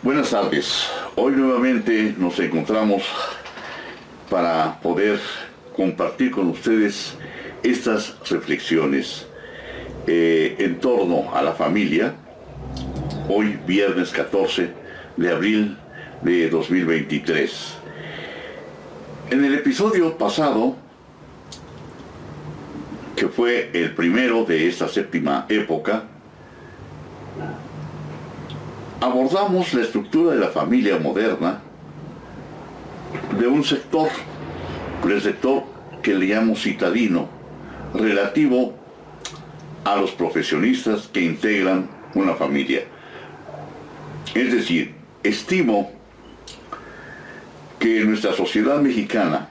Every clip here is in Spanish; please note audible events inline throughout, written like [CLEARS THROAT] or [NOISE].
Buenas tardes. Hoy nuevamente nos encontramos para poder compartir con ustedes estas reflexiones eh, en torno a la familia. Hoy viernes 14 de abril de 2023. En el episodio pasado, que fue el primero de esta séptima época, abordamos la estructura de la familia moderna de un sector, el sector que le llamo citadino, relativo a los profesionistas que integran una familia. Es decir, estimo que nuestra sociedad mexicana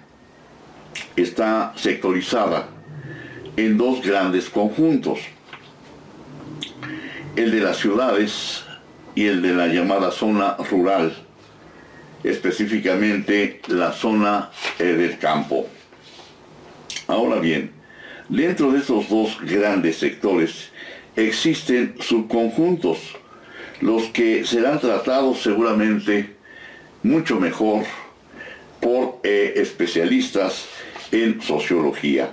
está sectorizada en dos grandes conjuntos, el de las ciudades y el de la llamada zona rural, específicamente la zona eh, del campo. Ahora bien, dentro de estos dos grandes sectores existen subconjuntos, los que serán tratados seguramente mucho mejor por eh, especialistas en sociología.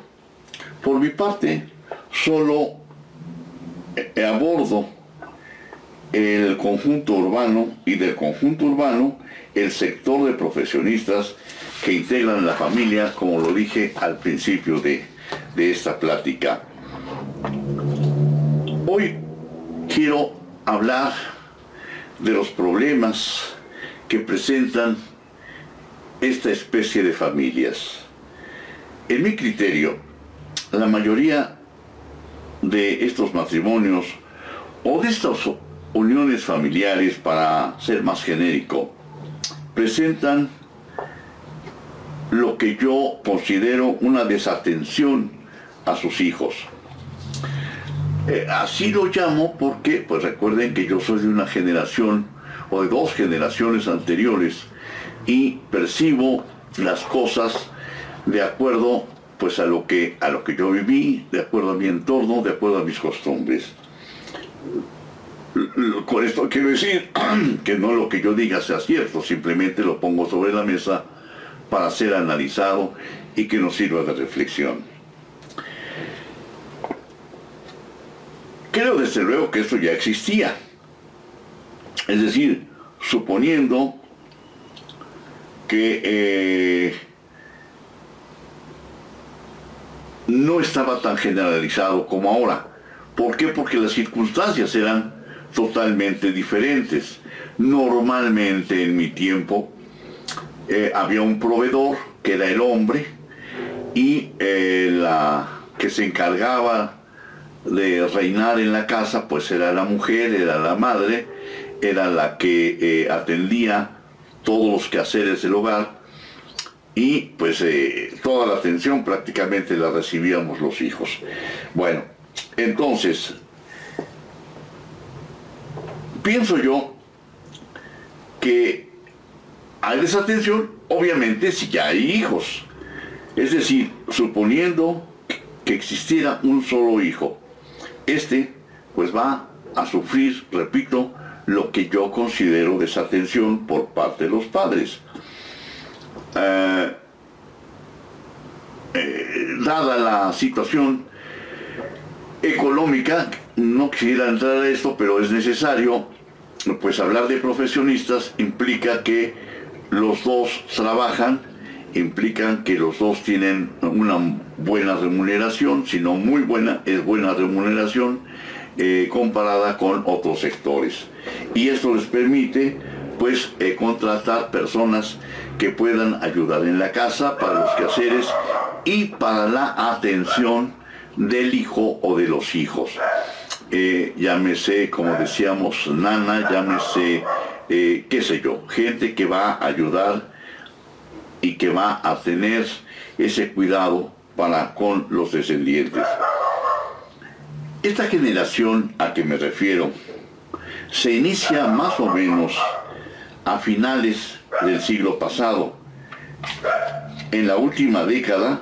Por mi parte, solo eh, abordo el conjunto urbano y del conjunto urbano el sector de profesionistas que integran la familia, como lo dije al principio de, de esta plática. Hoy quiero hablar de los problemas que presentan esta especie de familias. En mi criterio, la mayoría de estos matrimonios o de estos uniones familiares, para ser más genérico, presentan lo que yo considero una desatención a sus hijos. Eh, así lo llamo porque, pues recuerden que yo soy de una generación o de dos generaciones anteriores y percibo las cosas de acuerdo pues a lo que a lo que yo viví, de acuerdo a mi entorno, de acuerdo a mis costumbres. Con esto quiero decir [CLEARS THROAT] que no lo que yo diga sea cierto, simplemente lo pongo sobre la mesa para ser analizado y que nos sirva de reflexión. Creo desde luego que esto ya existía. Es decir, suponiendo que eh, no estaba tan generalizado como ahora. ¿Por qué? Porque las circunstancias eran totalmente diferentes. Normalmente en mi tiempo eh, había un proveedor que era el hombre y eh, la que se encargaba de reinar en la casa pues era la mujer, era la madre, era la que eh, atendía todos los quehaceres del hogar y pues toda la atención prácticamente la recibíamos los hijos. Bueno, entonces pienso yo que hay desatención, obviamente, si ya hay hijos. Es decir, suponiendo que existiera un solo hijo, este pues va a sufrir, repito, lo que yo considero desatención por parte de los padres. Eh, eh, dada la situación económica, no quisiera entrar a esto, pero es necesario, pues hablar de profesionistas implica que los dos trabajan, implican que los dos tienen una buena remuneración, si no muy buena, es buena remuneración eh, comparada con otros sectores. Y esto les permite pues eh, contratar personas que puedan ayudar en la casa para los quehaceres y para la atención del hijo o de los hijos. Eh, llámese, como decíamos, nana, llámese, eh, qué sé yo, gente que va a ayudar y que va a tener ese cuidado para con los descendientes. Esta generación a que me refiero se inicia más o menos a finales del siglo pasado. En la última década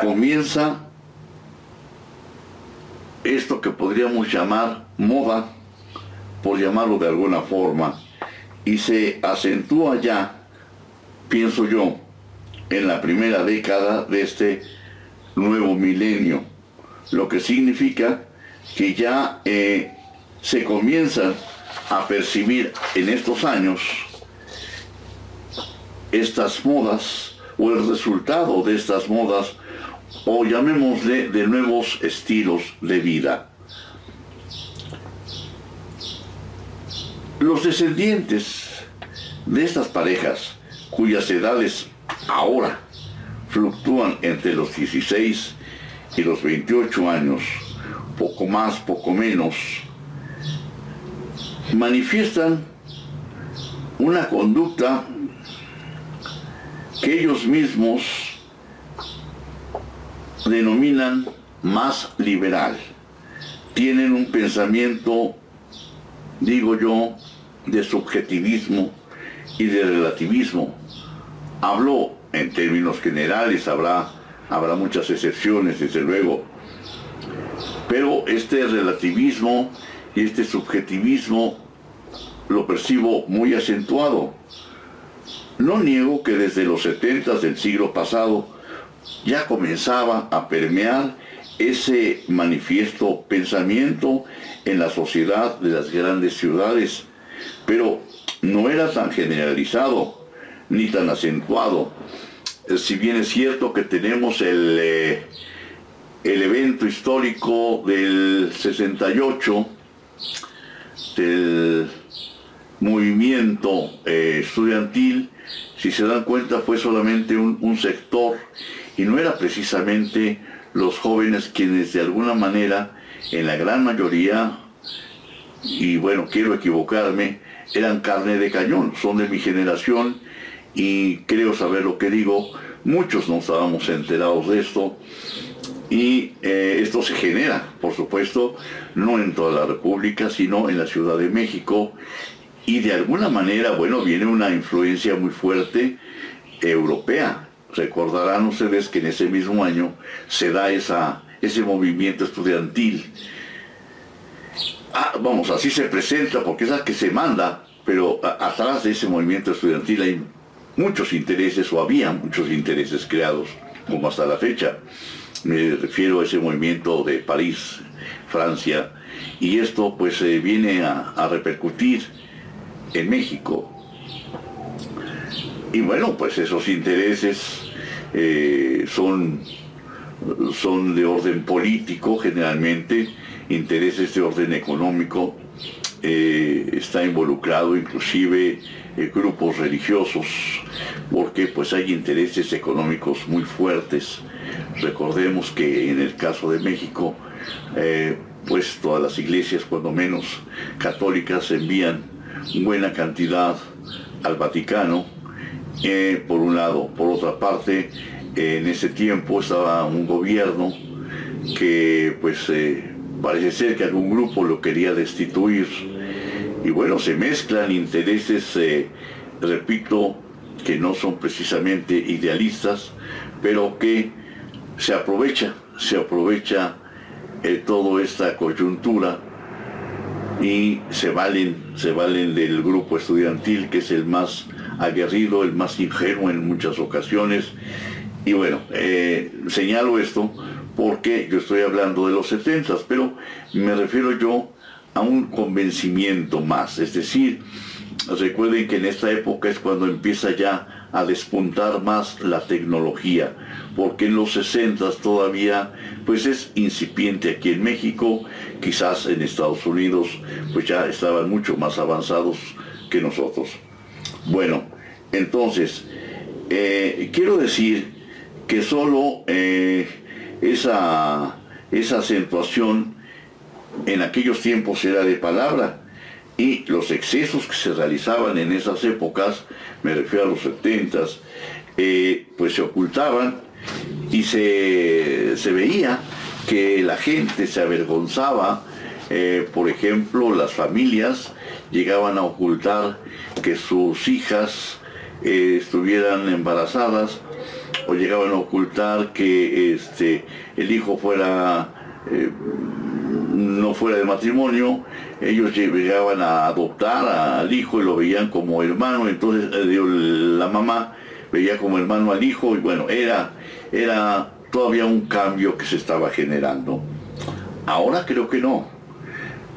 comienza esto que podríamos llamar moda, por llamarlo de alguna forma, y se acentúa ya, pienso yo, en la primera década de este nuevo milenio, lo que significa que ya eh, se comienzan a percibir en estos años estas modas o el resultado de estas modas o llamémosle de nuevos estilos de vida. Los descendientes de estas parejas cuyas edades ahora fluctúan entre los 16 y los 28 años, poco más, poco menos, manifiestan una conducta que ellos mismos denominan más liberal. Tienen un pensamiento, digo yo, de subjetivismo y de relativismo. Hablo en términos generales, habrá, habrá muchas excepciones, desde luego, pero este relativismo y este subjetivismo lo percibo muy acentuado. No niego que desde los 70 del siglo pasado ya comenzaba a permear ese manifiesto pensamiento en la sociedad de las grandes ciudades, pero no era tan generalizado ni tan acentuado. Si bien es cierto que tenemos el, eh, el evento histórico del 68, del movimiento eh, estudiantil, si se dan cuenta fue solamente un, sector y no era precisamente los jóvenes quienes de alguna manera, en la gran mayoría, y bueno, quiero equivocarme, eran carne de cañón, son de mi generación y creo saber lo que digo, muchos no estábamos enterados de esto y eh, esto se genera, por supuesto, no en toda la República, sino en la Ciudad de México y de alguna manera, bueno, viene una influencia muy fuerte europea. Recordarán ustedes que en ese mismo año se da esa, ese movimiento estudiantil. Ah, vamos, así se presenta porque es la que se manda, pero atrás de ese movimiento estudiantil hay muchos intereses o había muchos intereses creados, como hasta la fecha. Me refiero a ese movimiento de París, Francia, y esto pues viene a repercutir en México. Y bueno, pues esos intereses eh, son, son de orden político generalmente, intereses de orden económico, eh, está involucrado inclusive eh, grupos religiosos, porque pues hay intereses económicos muy fuertes. Recordemos que en el caso de México, pues todas las iglesias, cuando menos católicas, envían buena cantidad al Vaticano, eh, por un lado. Por otra parte, en ese tiempo estaba un gobierno que pues eh, parece ser que algún grupo lo quería destituir. Y bueno, se mezclan intereses, eh, repito, que no son precisamente idealistas, pero que se aprovecha, se aprovecha toda esta coyuntura y se valen, se valen del grupo estudiantil que es el más aguerrido, el más ingenuo en muchas ocasiones. Y bueno, eh, señalo esto porque yo estoy hablando de los 70, pero me refiero yo a un convencimiento más, es decir, recuerden que en esta época es cuando empieza ya a despuntar más la tecnología, porque en los 60 todavía pues es incipiente aquí en México, quizás en Estados Unidos pues ya estaban mucho más avanzados que nosotros. Bueno, entonces, eh, quiero decir que solo eh, esa, esa acentuación en aquellos tiempos era de palabra y los excesos que se realizaban en esas épocas, me refiero a los 70, eh, pues se ocultaban y se, veía que la gente se avergonzaba, eh, por ejemplo, las familias llegaban a ocultar que sus hijas eh, estuvieran embarazadas o llegaban a ocultar que este, el hijo fuera no fuera de matrimonio, ellos llegaban a adoptar al hijo y lo veían como hermano, entonces eh, la mamá veía como hermano al hijo y bueno, era, era todavía un cambio que se estaba generando. Ahora creo que no.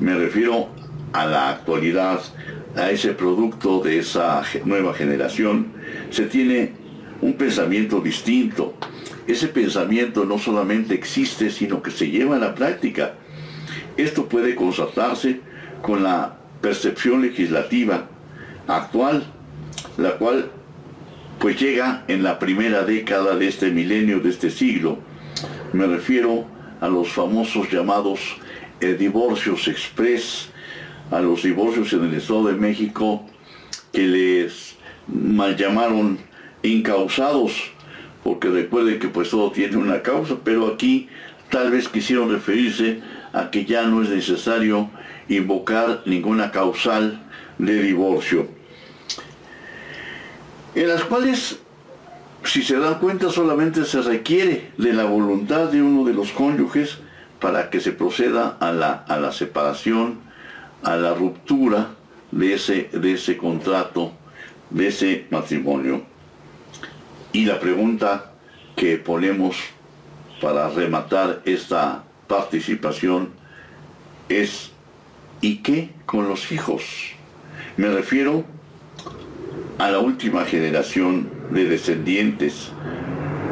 Me refiero a la actualidad, a ese producto de esa nueva generación. Se tiene un pensamiento distinto. Ese pensamiento no solamente existe, sino que se lleva a la práctica. Esto puede constatarse con la percepción legislativa actual, la cual pues llega en la primera década de este milenio, de este siglo. Me refiero a los famosos llamados eh, divorcios express, a los divorcios en el Estado de México que les mal llamaron incausados, porque recuerden que pues todo tiene una causa, pero aquí tal vez quisieron referirse a que ya no es necesario invocar ninguna causal de divorcio en las cuales, si se dan cuenta, solamente se requiere de la voluntad de uno de los cónyuges para que se proceda a la, a la separación, a la ruptura de ese, de ese contrato, de ese matrimonio. Y la pregunta que ponemos para rematar esta participación es, ¿y qué con los hijos? Me refiero a la última generación de descendientes.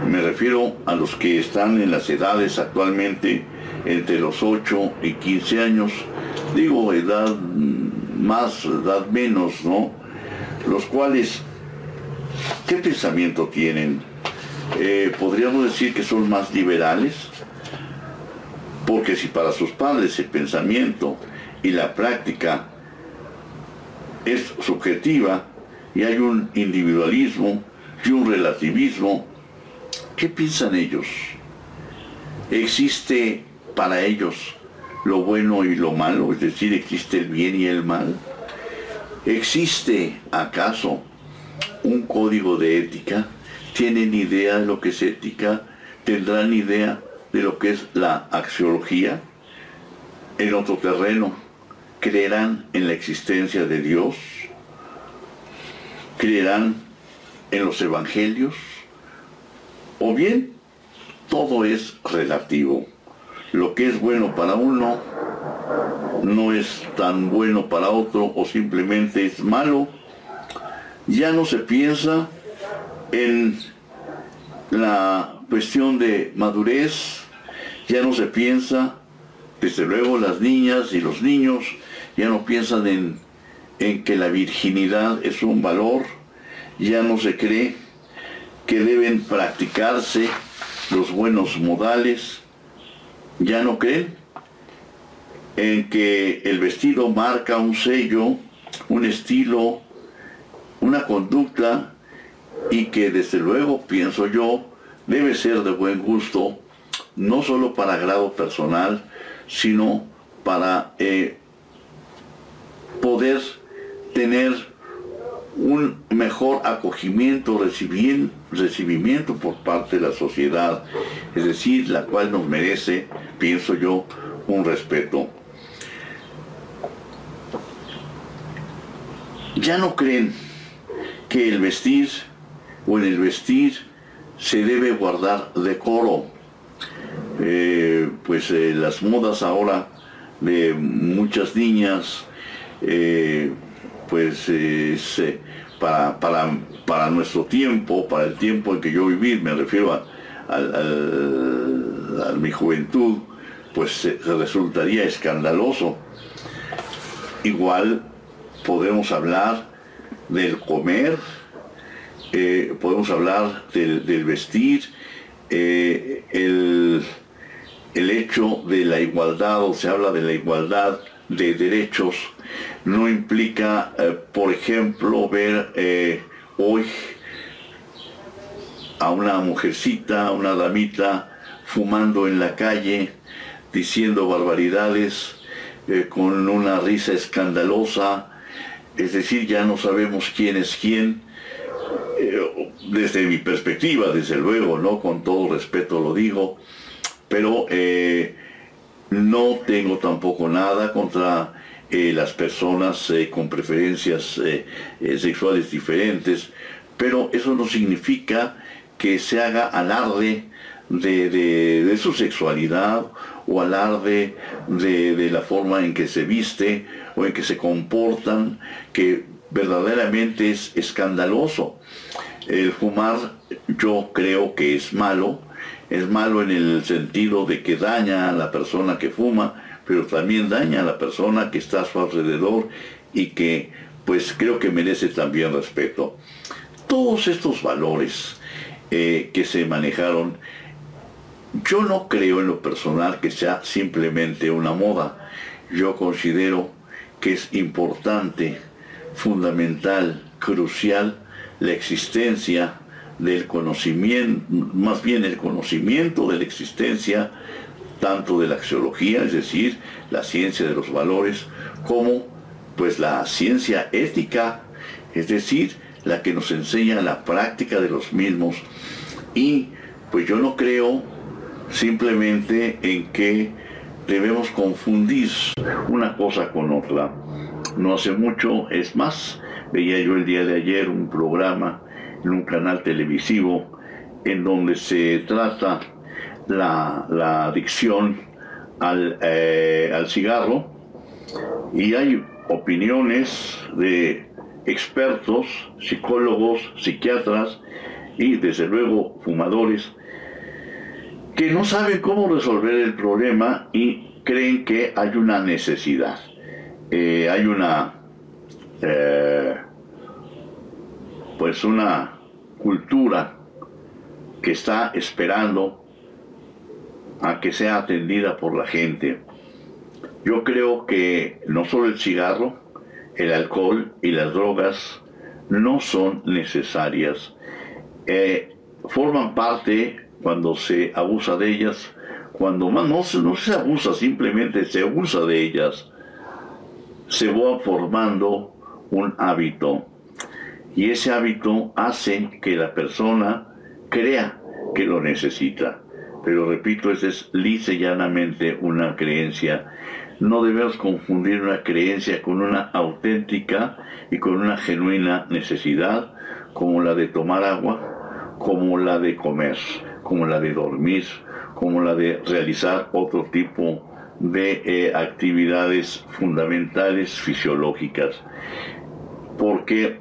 Me refiero a los que están en las edades actualmente entre los 8 y 15 años. Digo edad más, edad menos, ¿no? Los cuales, ¿qué pensamiento tienen? Eh, podríamos decir que son más liberales, porque si para sus padres el pensamiento y la práctica es subjetiva, y hay un individualismo y un relativismo. ¿Qué piensan ellos? ¿Existe para ellos lo bueno y lo malo? Es decir, ¿existe el bien y el mal? ¿Existe acaso un código de ética? ¿Tienen idea de lo que es ética? ¿Tendrán idea de lo que es la axiología? En otro terreno, ¿creerán en la existencia de Dios? creerán en los evangelios, o bien todo es relativo. Lo que es bueno para uno no es tan bueno para otro o simplemente es malo. Ya no se piensa en la cuestión de madurez, ya no se piensa, desde luego las niñas y los niños ya no piensan en en que la virginidad es un valor, ya no se cree que deben practicarse los buenos modales, ya no creen en que el vestido marca un sello, un estilo, una conducta y que desde luego, pienso yo, debe ser de buen gusto, no solo para grado personal, sino para eh, poder tener un mejor acogimiento, recibimiento por parte de la sociedad, es decir, la cual nos merece, pienso yo, un respeto. Ya no creen que el vestir o en el vestir se debe guardar decoro. Eh, pues eh, las modas ahora de muchas niñas eh, pues es eh, para, para, para, nuestro tiempo, para el tiempo en que yo viví, me refiero a, mi juventud, pues resultaría escandaloso. Igual podemos hablar del comer, eh, podemos hablar del, vestir, eh, el, el hecho de la igualdad, o se habla de la igualdad de derechos no implica, eh, por ejemplo, ver eh, hoy a una mujercita, a una damita fumando en la calle, diciendo barbaridades, eh, con una risa escandalosa, es decir, ya no sabemos quién es quién, desde mi perspectiva, desde luego, ¿no? Con todo respeto lo digo, pero No tengo tampoco nada contra eh, las personas eh, con preferencias eh, sexuales diferentes, pero eso no significa que se haga alarde de, su sexualidad o alarde de, de, la forma en que se viste o en que se comportan, que verdaderamente es escandaloso. El fumar yo creo que es malo, es malo en el sentido de que daña a la persona que fuma, pero también daña a la persona que está a su alrededor y que pues creo que merece también respeto. Todos estos valores eh, que se manejaron, yo no creo en lo personal que sea simplemente una moda. Yo considero que es importante, fundamental, crucial la existencia del conocimiento, más bien el conocimiento de la existencia tanto de la axiología, es decir, la ciencia de los valores, como pues la ciencia ética, es decir, la que nos enseña la práctica de los mismos. Y pues yo no creo simplemente en que debemos confundir una cosa con otra. No hace mucho, es más, veía yo el día de ayer un programa en un canal televisivo en donde se trata la, adicción eh, al, cigarro y hay opiniones de expertos, psicólogos, psiquiatras y desde luego fumadores que no saben cómo resolver el problema y creen que hay una necesidad. Eh, hay una eh, pues una cultura que está esperando a que sea atendida por la gente. Yo creo que no solo el cigarro, el alcohol y las drogas no son necesarias. Eh, forman parte cuando se abusa de ellas, cuando más no, no se abusa, simplemente se abusa de ellas. Se va formando un hábito y ese hábito hace que la persona crea que lo necesita. Pero repito, esa es lisa y llanamente una creencia. No debemos confundir una creencia con una auténtica y con una genuina necesidad, como la de tomar agua, como la de comer, como la de dormir, como la de realizar otro tipo de eh, actividades fundamentales fisiológicas. Porque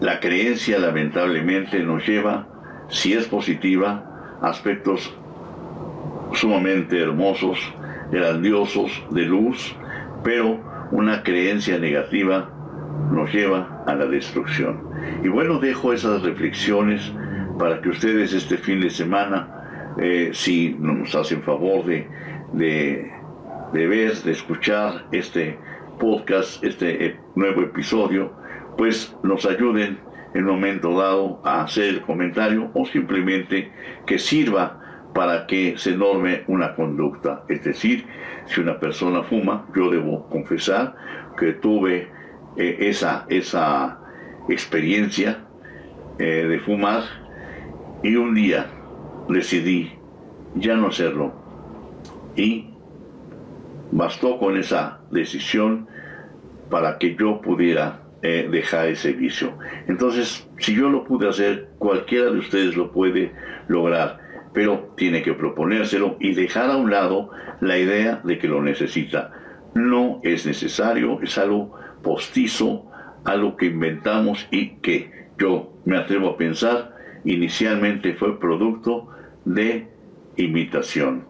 la creencia lamentablemente nos lleva, si es positiva, aspectos sumamente hermosos, grandiosos, de luz, pero una creencia negativa nos lleva a la destrucción. Y bueno, dejo esas reflexiones para que ustedes este fin de semana, eh, si nos hacen favor de, de, de ver, de escuchar este podcast, este eh, nuevo episodio, pues nos ayuden en un momento dado a hacer el comentario o simplemente que sirva para que se norme una conducta. Es decir, si una persona fuma, yo debo confesar que tuve eh, esa, esa experiencia eh, de fumar y un día decidí ya no hacerlo. Y bastó con esa decisión para que yo pudiera eh, dejar ese vicio. Entonces, si yo lo pude hacer, cualquiera de ustedes lo puede lograr, pero tiene que proponérselo y dejar a un lado la idea de que lo necesita. No es necesario, es algo postizo, algo que inventamos y que yo me atrevo a pensar inicialmente fue producto de imitación.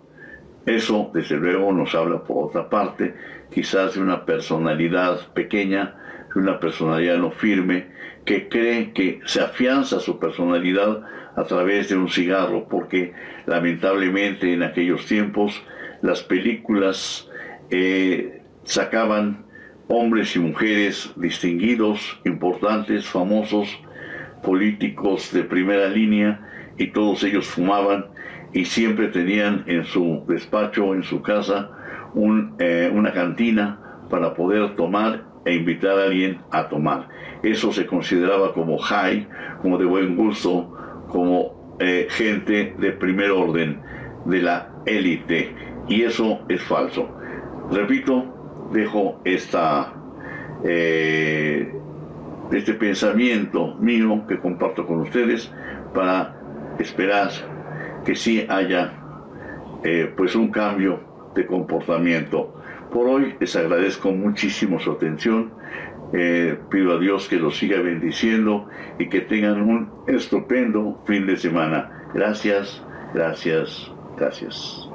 Eso, desde luego, nos habla por otra parte, quizás de una personalidad pequeña, una personalidad no firme, que cree que se afianza su personalidad a través de un cigarro, porque lamentablemente en aquellos tiempos las películas eh, sacaban hombres y mujeres distinguidos, importantes, famosos, políticos de primera línea, y todos ellos fumaban y siempre tenían en su despacho, en su casa, eh, una cantina para poder tomar e invitar a alguien a tomar. Eso se consideraba como high, como de buen gusto, como eh, gente de primer orden, de la élite. y eso es falso. Repito, dejo esta, eh, este pensamiento mío que comparto con ustedes para esperar que sí haya eh, pues un cambio de comportamiento. Por hoy les agradezco muchísimo su atención. Eh, pido a Dios que los siga bendiciendo y que tengan un estupendo fin de semana. Gracias, gracias, gracias.